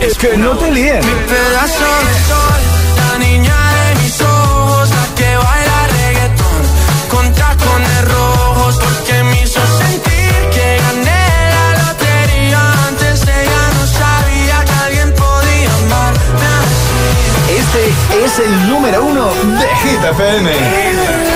Es que no te líen. pedazo de sol, la niña de mis ojos, la que baila reggaetón, con tacones rojos, porque me hizo sentir que gané la lotería. Antes ella no sabía que alguien podía amarme así. Este es el número uno de Hit FM.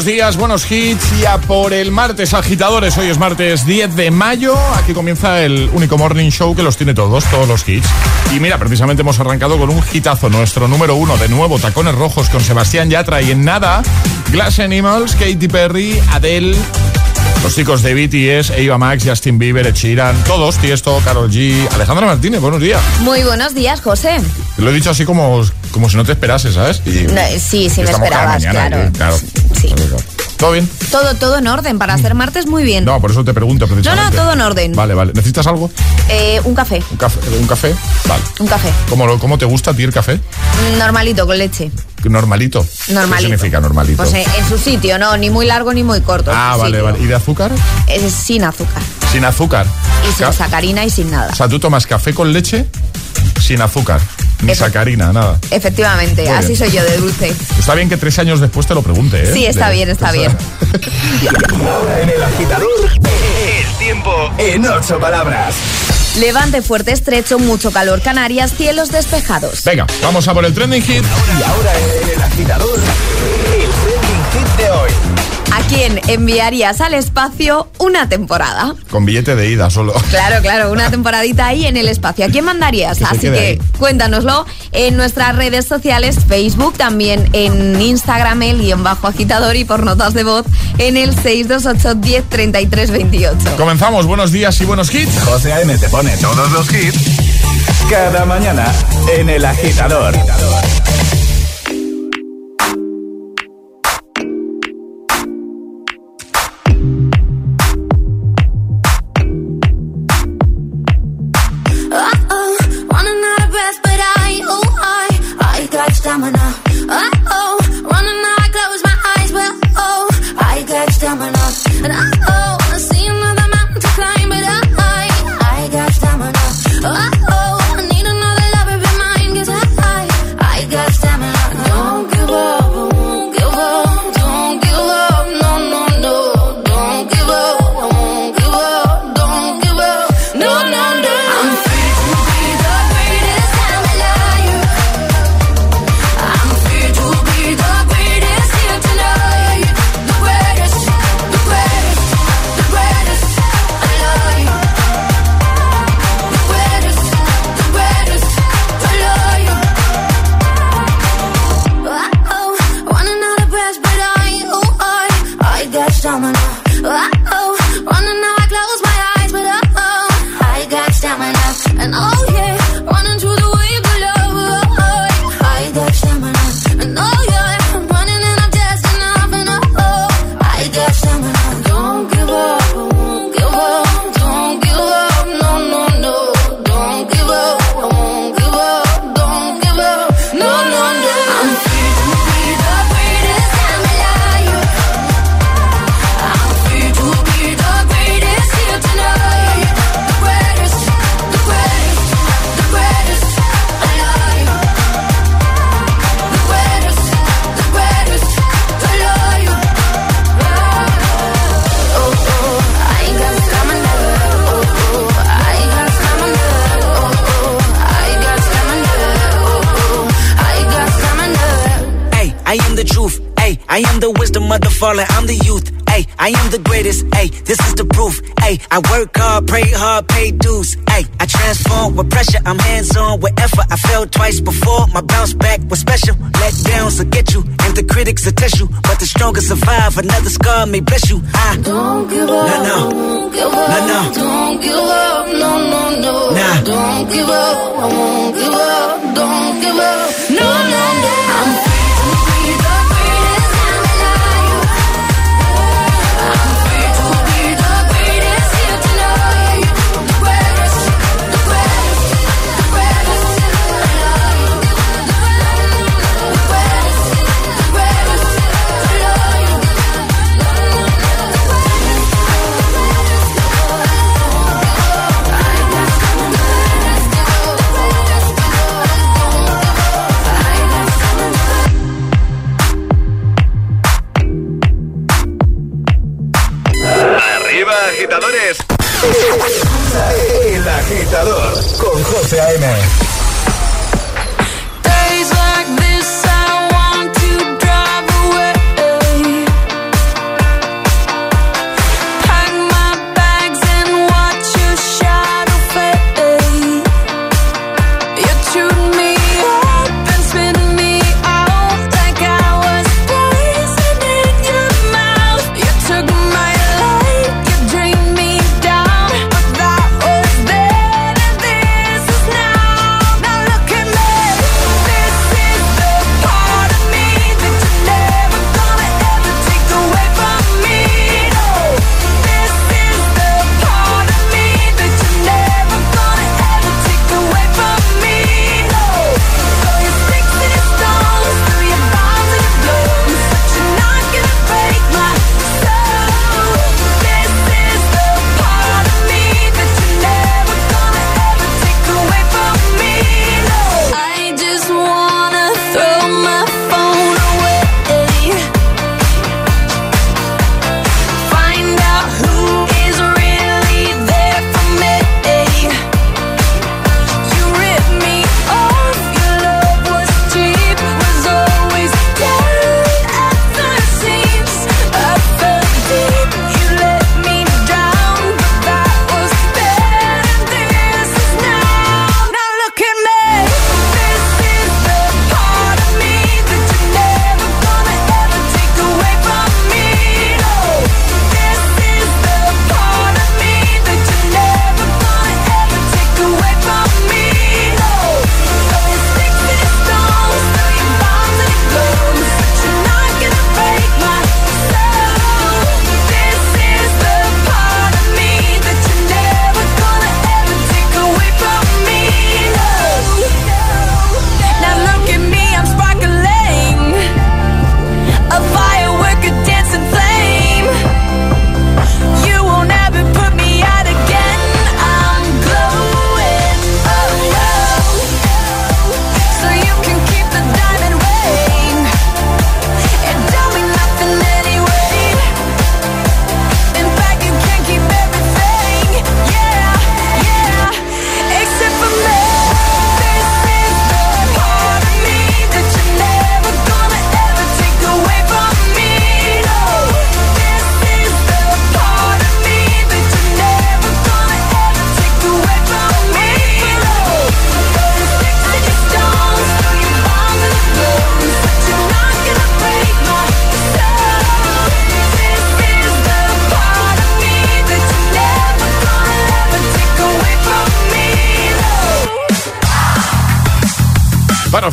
Buenos días, buenos hits y a por el martes agitadores. Hoy es martes 10 de mayo. Aquí comienza el único morning show que los tiene todos, todos los hits. Y mira, precisamente hemos arrancado con un hitazo, nuestro número uno de nuevo, Tacones Rojos con Sebastián Yatra y en nada, Glass Animals, Katy Perry, Adele, los chicos de BTS, Eva Max, Justin Bieber, Ed Sheeran, todos, Tiesto, Carol G, Alejandra Martínez, buenos días. Muy buenos días, José. Lo he dicho así como, como si no te esperases, ¿sabes? Y- No, sí, sí me esperabas, mañana claro. claro. Sí. ¿Todo bien? Todo, todo en orden. Para hacer martes, muy bien. No, por eso te pregunto No, precisamente. no, todo en orden. Vale, vale. ¿Necesitas algo? Eh, un café, ¿Un café? ¿Un café? Vale. un café. ¿Cómo, cómo te gusta a ti el café? Normalito, con leche. Normalito. Normalito. ¿Qué significa normalito? Pues eh, en su sitio, no, ni muy largo ni muy corto. ah, vale, sitio. vale. ¿Y de azúcar? Es sin azúcar. Sin azúcar. Y sin Ca- sacarina y sin nada. O sea, tú tomas café con leche sin azúcar. Ni sacarina, nada. Efectivamente, así soy yo de dulce. Está bien que tres años después te lo pregunte, ¿eh? Sí, está bien, está bien. Ahora en el agitador, el tiempo en ocho palabras. Levante fuerte, estrecho, mucho calor, Canarias, cielos despejados. Venga, vamos a por el trending hit. Y ahora en el agitador, el trending hit de hoy. ¿A quién enviarías al espacio una temporada? Con billete de ida solo. Claro, claro, una temporadita ahí en el espacio. ¿A quién mandarías? Así que cuéntanoslo en nuestras redes sociales, Facebook, también en Instagram, el guion bajo agitador y por notas de voz en el 628 10 33 28. Comenzamos, buenos días y buenos hits. José A.M. te pone todos los hits cada mañana en el agitador. I am the wisdom of the fallen, I'm the youth. Ay, I am the greatest. Ay, this is the proof. Ay, I work hard, pray hard, pay dues. Ay, I transform with pressure. I'm hands on with effort. I fell twice before. My bounce back was special. Let downs will get you, and the critics will test you. But the strongest survive. Another scar may bless you. I don't give up. No, no. Don't give up. No, no. Don't give up. No, no, no. Nah. Don't give up. I won't give up. Don't give up. FM.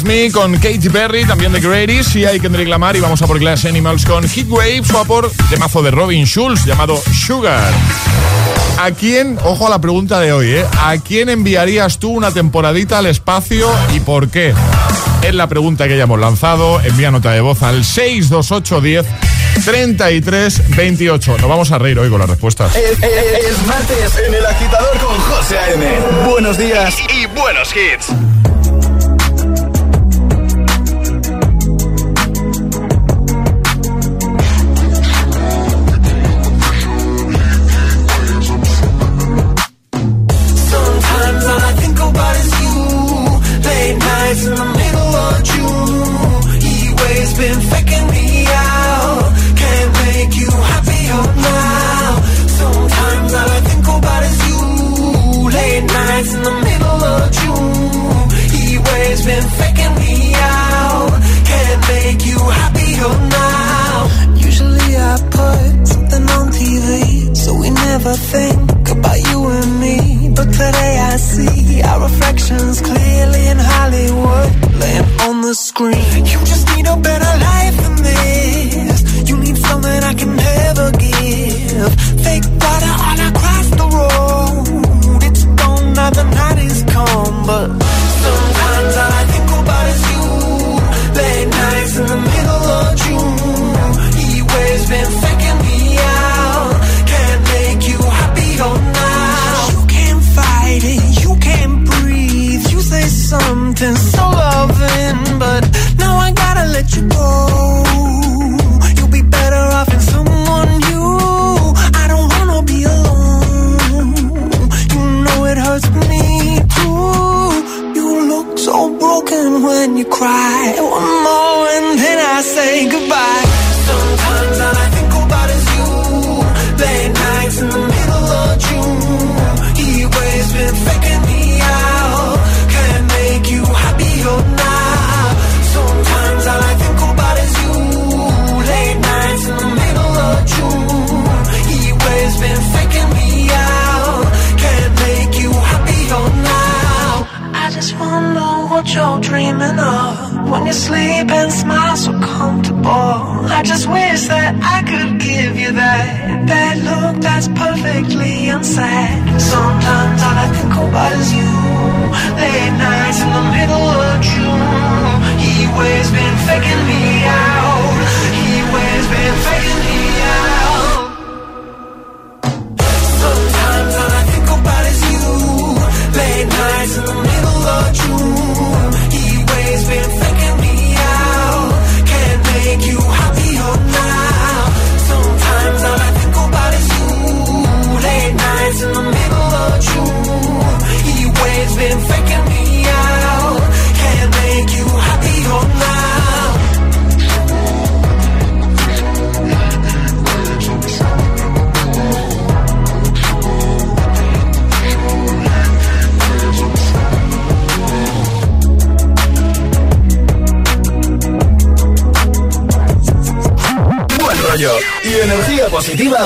Me con Katy Perry, también de Grady's, y hay Kendrick Lamar y vamos a por Glass Animals con Heat Waves o a por temazo de Robin Schulz llamado Sugar. ¿A quién, ojo a la pregunta de hoy, ¿eh? ¿a quién enviarías tú una temporadita al espacio y por qué? Es la pregunta que ya hemos lanzado. Envía nota de voz al 628 10 33 28. Nos vamos a reír hoy con las respuestas. Es, martes en el agitador con José A.M. Buenos días y buenos hits.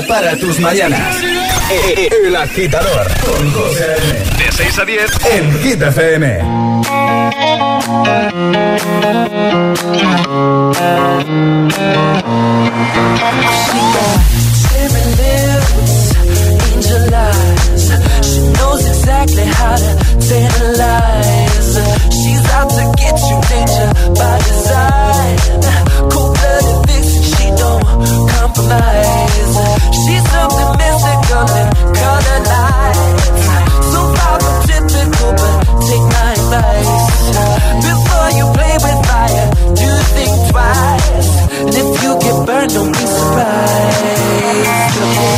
Para tus mañanas. El agitador con José De 6 a 10 en Hit FM. Burned, don't be surprised.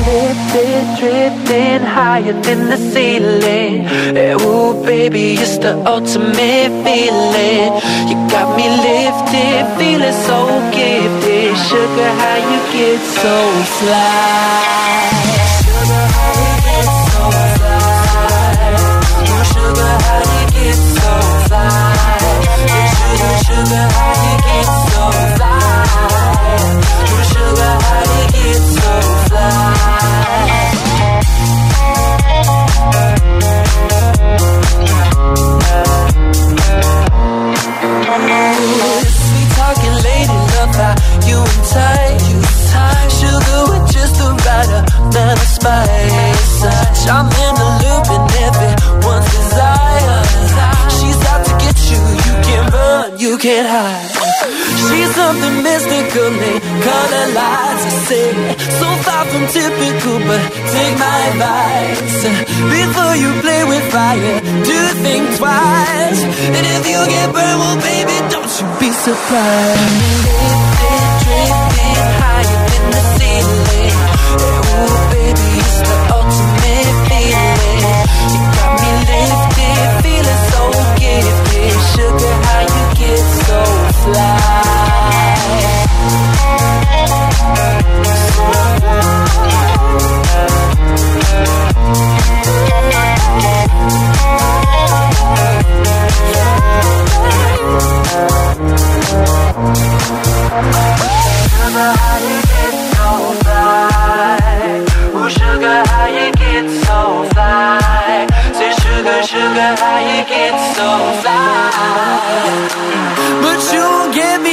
Lifted, drifting higher than the ceiling. Hey, ooh, baby, it's the ultimate feeling. You got me lifted, feeling so gifted. Sugar, how you get so fly? Sugar, how you get so fly? Oh, sugar, how you get so fly? Sugar, sugar, how you get so fly? I'm in the loop and everyone's desire. She's out to get you. You can run, you can't hide. She's something mystical, they color lights to say. So far from typical, but take my advice. Before you play with fire, do think twice. And if you get burned, well, baby, don't you be surprised. Sugar, how you get so fly? But you get me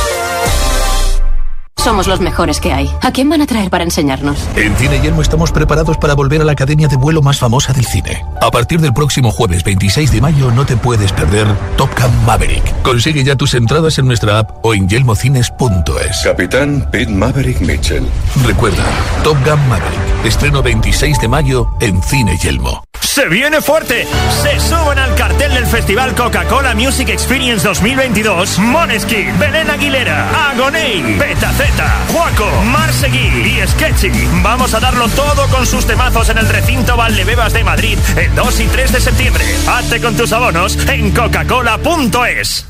Somos los mejores que hay. ¿A quién van a traer para enseñarnos? En Cine Yelmo estamos preparados para volver a la academia de vuelo más famosa del cine. A partir del próximo jueves 26 de mayo no te puedes perder Top Gun Maverick. Consigue ya tus entradas en nuestra app o en yelmocines.es. Capitán Pete Maverick Mitchell. Recuerda, Top Gun Maverick. Estreno 26 de mayo en Cine Yelmo. Se viene fuerte. Se suben al cartel del Festival Coca-Cola Music Experience 2022 Moneskin, Belén Aguilera, Agoney, Petaceta, Juaco, Marsegui y Sketchy. Vamos a darlo todo con sus temazos en el recinto Valdebebas de Madrid el 2 y 3 de septiembre. Hazte con tus abonos en coca-cola.es.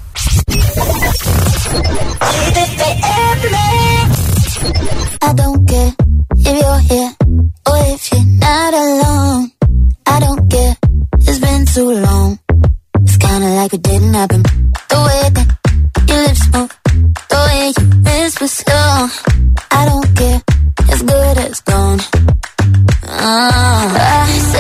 I don't care, it's been too long. It's kinda like it didn't happen. The way that your lips move, the way you whisper slow. I don't care, it's good as gone. Ah, I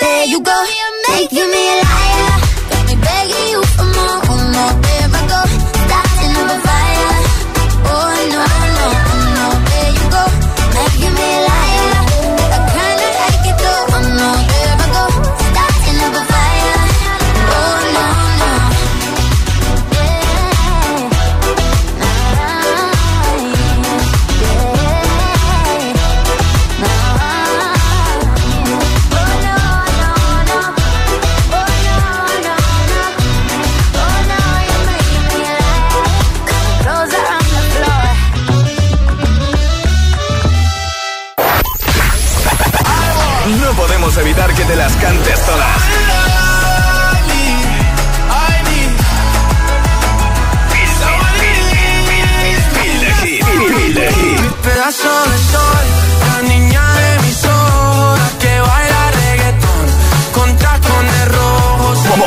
there you go, making me a liar.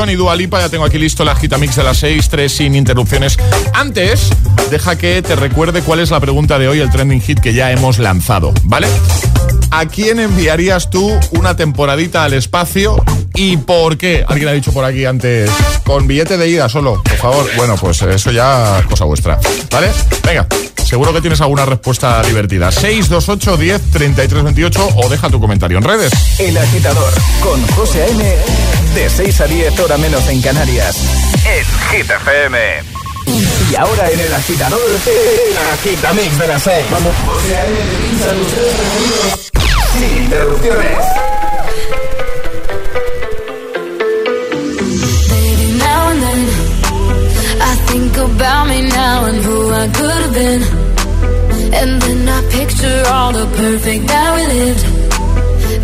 John y Dua Lipa. Ya tengo aquí listo la Gitamix de las 6, 3 sin interrupciones. Antes, deja que te recuerde cuál es la pregunta de hoy, el trending hit que ya hemos lanzado, ¿vale? ¿A quién enviarías tú una temporadita al espacio y por qué? Alguien ha dicho por aquí antes, con billete de ida solo, por favor. Bueno, pues eso ya cosa vuestra, ¿vale? Venga, seguro que tienes alguna respuesta divertida. 628 10 33 28 o deja tu comentario en redes. El agitador con José A.M. De 6 a 10 hora menos en Canarias. En Hit FM. Y ahora en el agitador, el agitamix de las 6. Vamos. Sin interrupciones. Baby, now and then I think about me now and who I could have been. And then I picture all the perfect that we lived.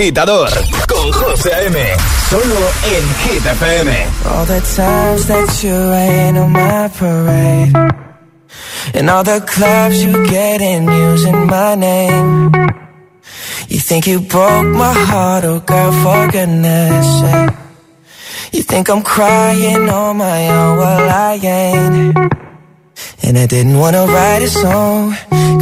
Agitador con José. Solo en Hit FM. All the times that you rain on my parade. And all the clubs you get in using my name. You think you broke my heart, oh girl, for goodness sake. You think I'm crying on my own, well I ain't. And I didn't wanna write a song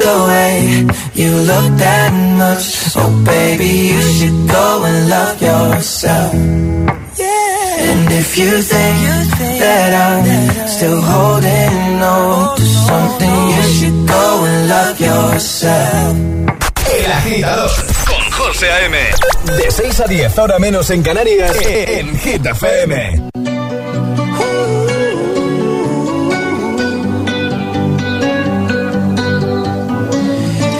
the way you look that much, oh baby, you should go and love yourself. And if you think that I'm still holding on to something, you should go and love yourself. El agitador con José A.M. De 6 a 10, ahora menos en Canarias, en Hit FM.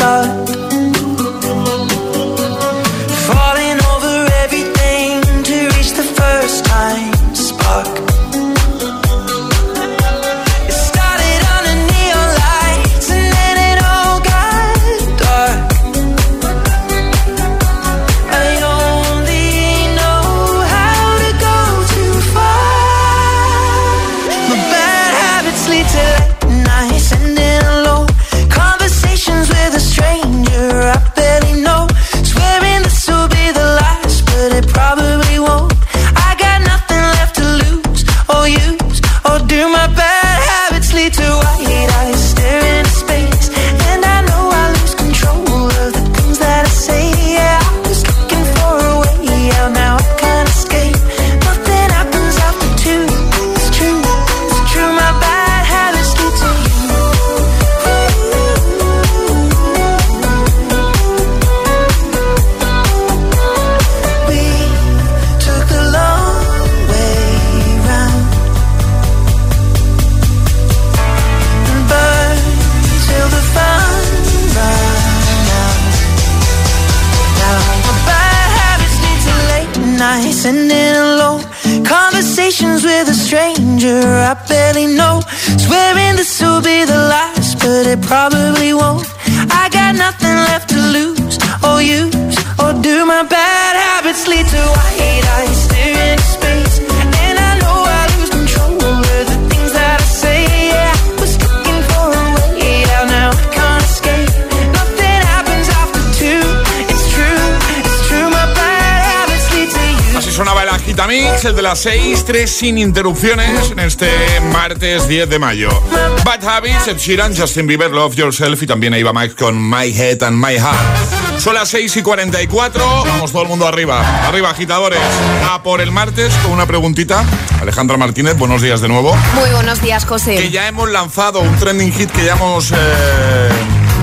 Times De las 6, 3 sin interrupciones en este martes 10 de mayo. Bad Habits, Ed Sheeran, Justin Bieber, Love Yourself y también ahí va Mike con My Head and My Heart. Son las 6 y 44, vamos todo el mundo arriba. Arriba, agitadores. A por el martes con una preguntita. Alejandra Martínez, buenos días de nuevo. Muy buenos días, José. Que ya hemos lanzado un trending hit que ya hemos... eh,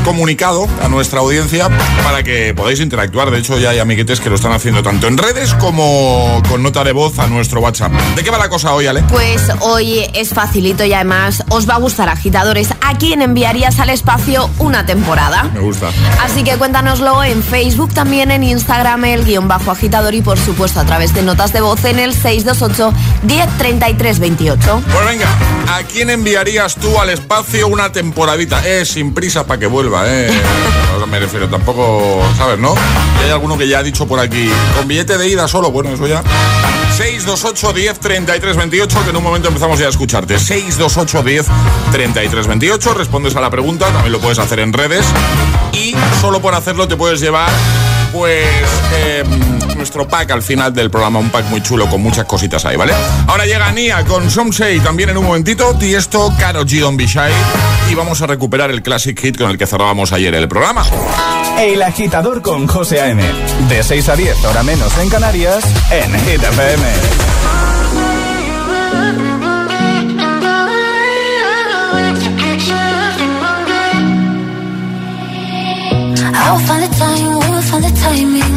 comunicado a nuestra audiencia para que podáis interactuar. De hecho, ya hay amiguetes que lo están haciendo tanto en redes como con nota de voz a nuestro WhatsApp. ¿De qué va la cosa hoy, Ale? Pues hoy es facilito y además os va a gustar, agitadores. ¿A quién enviarías al espacio una temporada? Me gusta. Así que cuéntanoslo en Facebook, también en Instagram, el guion bajo agitador y por supuesto a través de notas de voz en el 628 1033 28. Pues venga, ¿a quién enviarías tú al espacio una temporadita? Eh, sin prisa para que vuelva, eh. O sea, me refiero, tampoco, ¿sabes, no? Y hay alguno que ya ha dicho por aquí, con billete de ida solo, bueno, eso ya. 628 10 33 28, que en un momento empezamos ya a escucharte. 628 10 33 28, respondes a la pregunta, también lo puedes hacer en redes. Y solo por hacerlo te puedes llevar pues eh, nuestro pack al final del programa, un pack muy chulo con muchas cositas ahí, ¿vale? Ahora llega Nia con Somsei también en un momentito, Tiesto, Caro G. Don Bishai y vamos a recuperar el classic hit con el que cerrábamos ayer el programa. El agitador con José A.M. De 6 a 10, hora menos en Canarias, en Hit FM. I'll find the time, we'll find the timing.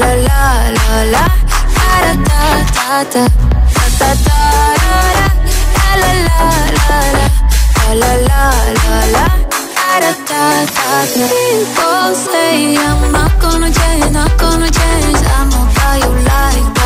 la la la la ta ta ta ta ta ta ta la la la la la la la la ta ta ta People say I'm not gonna change, not gonna change I'm not how you like.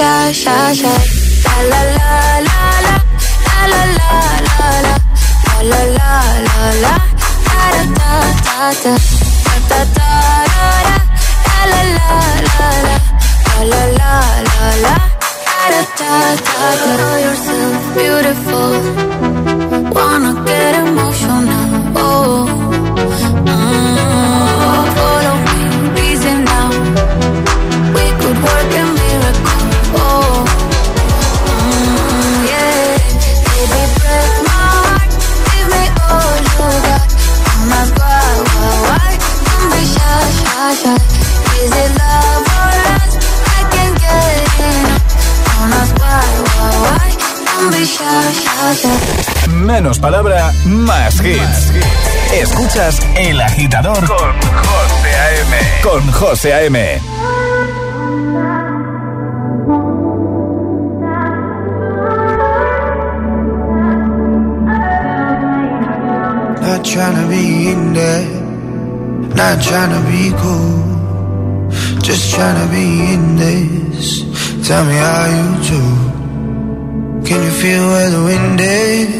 Shy, shy, shy. La la la la la. La la la la la. La la la. Da da da da da. Da da da da. La la la la la. La la la la la. Da da da da. Know yourself beautiful. Wanna Menos palabra, más hits. Escuchas El Agitador con José A.M. Con José A.M. Not trying to be in there, not trying to be cool, just trying to be in this. Tell me how you do. Can you feel where the wind is?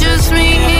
just me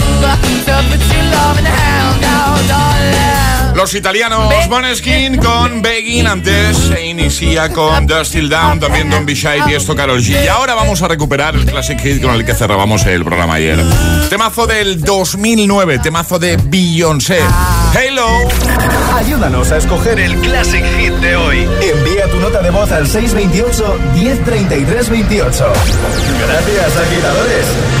Los italianos Måneskin con Begging, antes se inicia con Dust Till Down, también Don Bishai y esto Karol G. Y ahora vamos a recuperar el classic hit con el que cerrábamos el programa ayer. Temazo del 2009, temazo de Beyoncé. Hello. Ayúdanos a escoger el Classic Hit de hoy. Envía tu nota de voz al 628 1033 28. Gracias, agitadores.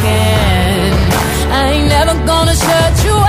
again. I ain't never gonna shut you